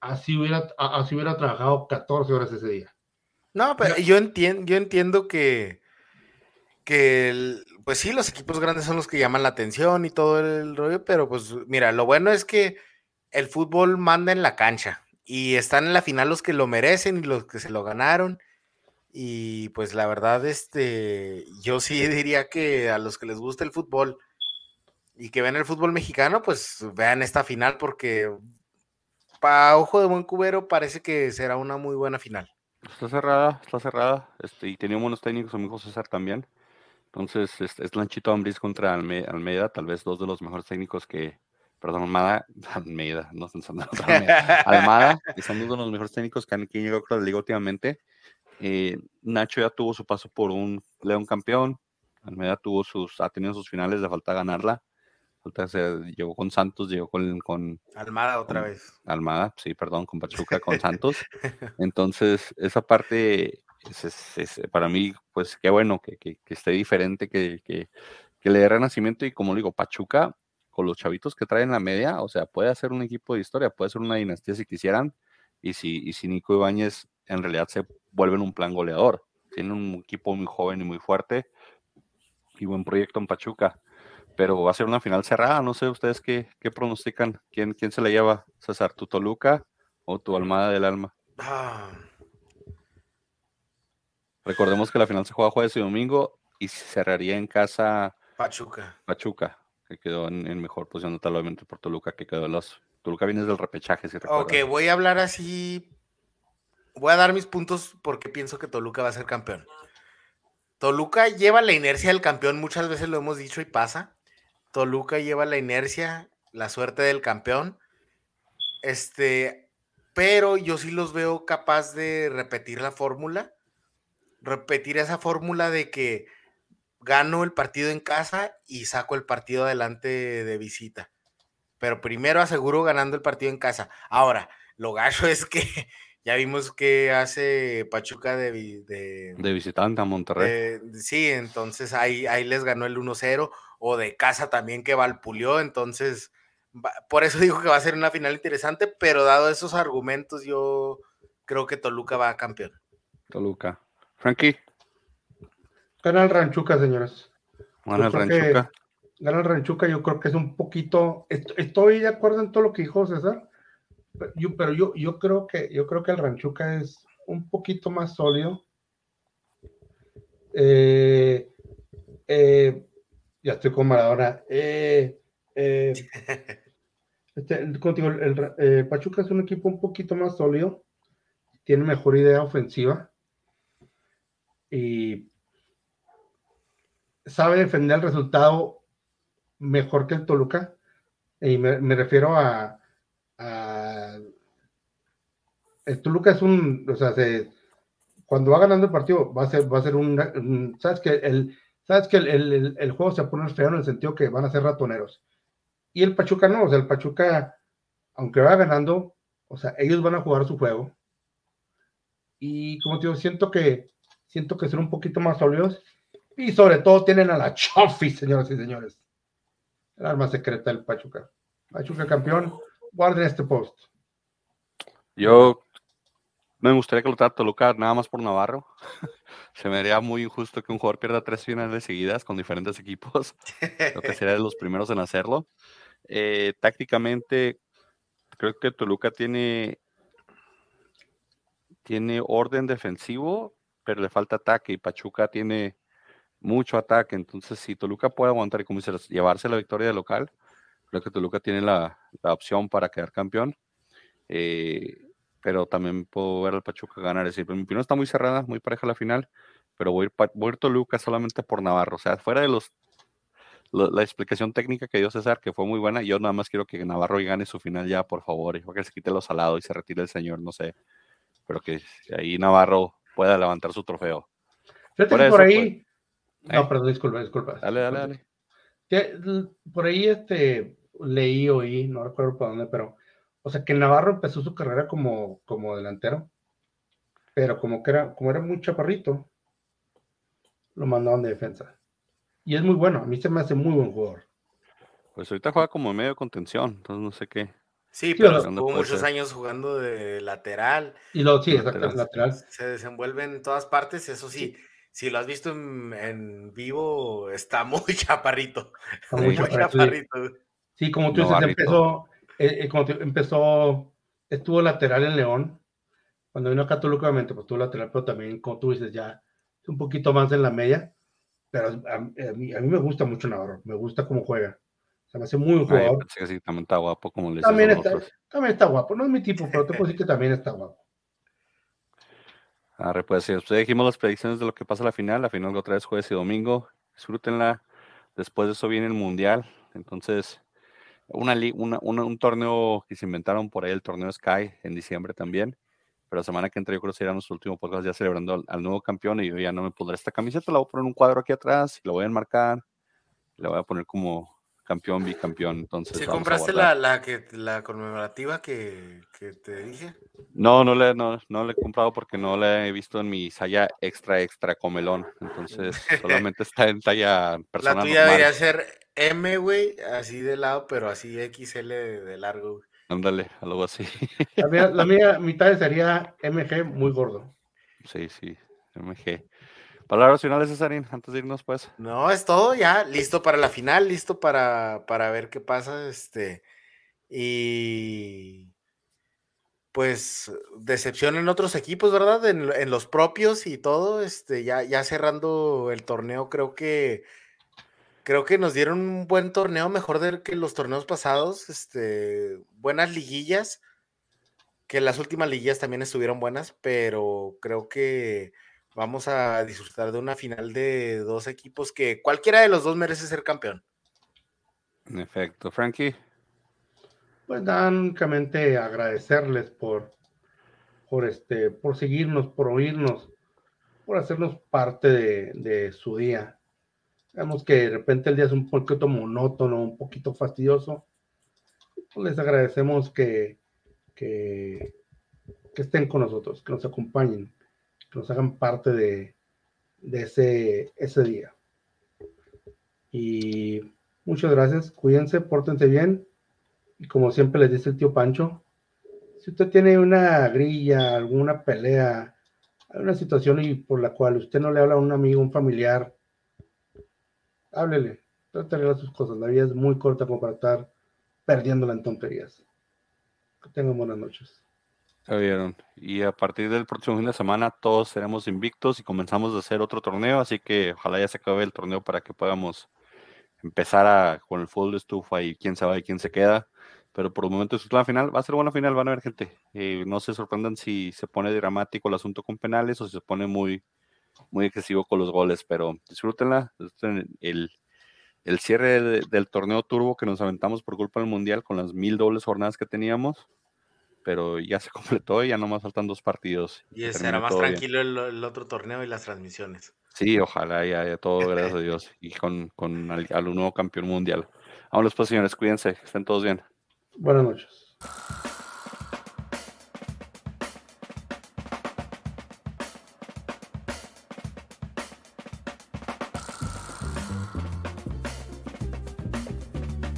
así hubiera, así hubiera trabajado 14 horas ese día. No, pero yo entiendo, yo entiendo que, que pues sí, los equipos grandes son los que llaman la atención y todo el rollo, pero pues mira, lo bueno es que el fútbol manda en la cancha y están en la final los que lo merecen y los que se lo ganaron y pues la verdad, este, yo sí diría que a los que les gusta el fútbol y que ven el fútbol mexicano, pues vean esta final porque para ojo de buen cubero parece que será una muy buena final. Está cerrada, está cerrada, este, y tenía buenos técnicos, amigo César también. Entonces, es, es Lanchito Ambriz contra Almeida, tal vez dos de los mejores técnicos que, perdón, Almada, Almeida, no Almeida, Almada, y son dos de los mejores técnicos que han llegado a la liga últimamente. Eh, Nacho ya tuvo su paso por un León campeón. Almeida tuvo sus, ha tenido sus finales de falta ganarla. Falta llegó con Santos, llegó con, con Almada otra vez. Almada, sí, perdón, con Pachuca, con Santos. Entonces, esa parte es, para mí, pues qué bueno que, que, esté diferente, que, que, le dé renacimiento. Y como digo, Pachuca, con los chavitos que traen la media, o sea, puede hacer un equipo de historia, puede ser una dinastía si quisieran. Y si, y si Nico Ibáñez en realidad se vuelven un plan goleador. Tienen un equipo muy joven y muy fuerte y buen proyecto en Pachuca. Pero va a ser una final cerrada. No sé ustedes qué, qué pronostican. ¿Quién, ¿Quién se la lleva? César, ¿tu Toluca o tu Almada del Alma? Ah. Recordemos que la final se juega jueves y domingo y cerraría en casa Pachuca. Pachuca, que quedó en, mejor posición notablemente por Toluca, que quedó en los. Toluca viene del repechaje, si Ok, voy a hablar así voy a dar mis puntos porque pienso que Toluca va a ser campeón. Toluca lleva la inercia del campeón, muchas veces lo hemos dicho y pasa. Toluca lleva la inercia, la suerte del campeón. Este, pero yo sí los veo capaz de repetir la fórmula, repetir esa fórmula de que gano el partido en casa y saco el partido adelante de visita. Pero primero aseguro ganando el partido en casa. Ahora, lo gacho es que ya vimos que hace Pachuca de, de, visitante a Monterrey. sí, entonces ahí, ahí les ganó el 1-0, o de casa también que Valpulió, entonces por eso digo que va a ser una final interesante, pero dado esos argumentos yo creo que Toluca va a campeón. Toluca. Frankie. Gana el Ranchuca, señores. Gana el Ranchuca. Gana el Ranchuca, yo creo que es un poquito. Estoy de acuerdo en todo lo que dijo César. Pero yo, yo creo que yo creo que el Ranchuca es un poquito más sólido. Eh, eh, ya estoy con Maradona. Eh, este, contigo, el, Pachuca es un equipo un poquito más sólido, tiene mejor idea ofensiva y sabe defender el resultado mejor que el Toluca. Y me, refiero a, el Toluca es un, o sea, cuando va ganando el partido va a ser, va a ser un, sabes que el, sabes que el, el, juego se pone feo en el sentido que van a ser ratoneros. Y el Pachuca no, o sea, el Pachuca, aunque va ganando, o sea, ellos van a jugar su juego. Y como te digo, siento que, siento que son un poquito más sólidos. Y sobre todo tienen a la Chofi, señoras y señores. El arma secreta del Pachuca. Pachuca campeón, guarden este post. Yo me gustaría que lo trate Toluca nada más por Navarro. Se me haría muy injusto que un jugador pierda tres finales seguidas con diferentes equipos. Creo que sería de los primeros en hacerlo. Eh, tácticamente, creo que Toluca tiene, tiene orden defensivo, pero le falta ataque y Pachuca tiene mucho ataque. Entonces, si Toluca puede aguantar y como dices, llevarse la victoria de local, creo que Toluca tiene la, opción para quedar campeón. Eh, pero también puedo ver al Pachuca ganar. Es decir, mi opinión está muy cerrada, muy pareja la final, pero voy a ir, voy a ir Toluca solamente por Navarro. O sea, fuera de los la explicación técnica que dio César, que fue muy buena. Yo nada más quiero que Navarro gane su final ya, por favor, y que se quite los salados y se retire el señor, no sé. Pero que ahí Navarro pueda levantar su trofeo. Fíjate por, ahí. Pues, no, ¿eh? perdón, disculpa, disculpa. Dale, dale, dale. por ahí este, leí, oí, no recuerdo por dónde, pero, o sea, que Navarro empezó su carrera como, como delantero, pero como que era, como era muy chaparrito, lo mandaban de defensa. Y es muy bueno, a mí se me hace muy buen jugador. Pues ahorita juega como medio de contención, entonces no sé qué. Sí, pero estuvo muchos años jugando de lateral. Y lo, sí, exacto, lateral. Se desenvuelve en todas partes, eso sí. Si lo has visto en, vivo, está muy chaparrito. muy, chaparrito. Sí. como tú dices, empezó, eh, eh, como empezó, estuvo lateral en León. Cuando vino acá Toluca, pues estuvo lateral, pero también, como tú dices, ya un poquito más en la media pero a, mí, me gusta mucho Navarro, me gusta cómo juega. Se me hace muy buen jugador. sí, también está guapo, como le también está, también está guapo, no es mi tipo, pero te puedo decir que también está guapo. Arre, pues sí, ustedes dijimos las predicciones de lo que pasa a la final, la final otra vez jueves y domingo, disfrútenla, después de eso viene el Mundial, entonces una, una, un torneo que se inventaron por ahí, el torneo Sky en diciembre también, pero la semana que entra yo creo que será nuestro último podcast ya celebrando al, nuevo campeón y yo ya no me pondré esta camiseta, la voy a poner un cuadro aquí atrás y la voy a enmarcar, la voy a poner como campeón, bicampeón. Entonces, ¿Sí compraste la, la, que, la conmemorativa que, que, te dije? No, no le, no, no le he comprado porque no la he visto en mi talla extra, extra comelón. Entonces, solamente está en talla personal. La tuya debería ser M, güey, así de lado, pero así XL de largo. Ándale, algo así. La mía, mitad sería MG muy gordo. Sí, sí, MG. Palabras finales, Cesarín, antes de irnos, pues. No, es todo ya, listo para la final, listo para, para ver qué pasa. Este, y pues decepción en otros equipos, ¿verdad? En, en, los propios y todo. Este, ya, ya cerrando el torneo, creo que creo que nos dieron un buen torneo, mejor de que los torneos pasados, este, buenas liguillas, que las últimas liguillas también estuvieron buenas, pero creo que vamos a disfrutar de una final de dos equipos que cualquiera de los dos merece ser campeón. En efecto, Frankie. Pues nada, únicamente agradecerles por, por este, por seguirnos, por oírnos, por hacernos parte de, de su día Vemos que de repente el día es un poquito monótono, un poquito fastidioso. Pues les agradecemos que, que, estén con nosotros, que nos acompañen, que nos hagan parte de, ese, día. Y muchas gracias, cuídense, pórtense bien. Y como siempre les dice el tío Pancho, Si usted tiene una grilla, alguna pelea, alguna situación y por la cual usted no le habla a un amigo, un familiar, háblele, trate de sus cosas. La vida es muy corta como para estar perdiéndola en tonterías. Que tengan buenas noches. Ya vieron. Y a partir del próximo fin de semana todos seremos invictos y comenzamos a hacer otro torneo, así que ojalá ya se acabe el torneo para que podamos empezar a, con el fútbol de estufa y quién sabe quién se queda. Pero por el momento es la final, va a ser buena final, van a ver gente. Eh, no se sorprendan si se pone dramático el asunto con penales o si se pone muy, muy excesivo con los goles, pero disfrútenla. El, el cierre del torneo turbo que nos aventamos por culpa del mundial con las mil dobles jornadas que teníamos, pero ya se completó y ya nomás faltan dos partidos. Y será más tranquilo el, otro torneo y las transmisiones. Sí, ojalá ya, todo, gracias a Dios, y con, con al, al nuevo campeón mundial. Vámonos pues, señores, cuídense, que estén todos bien. Buenas noches.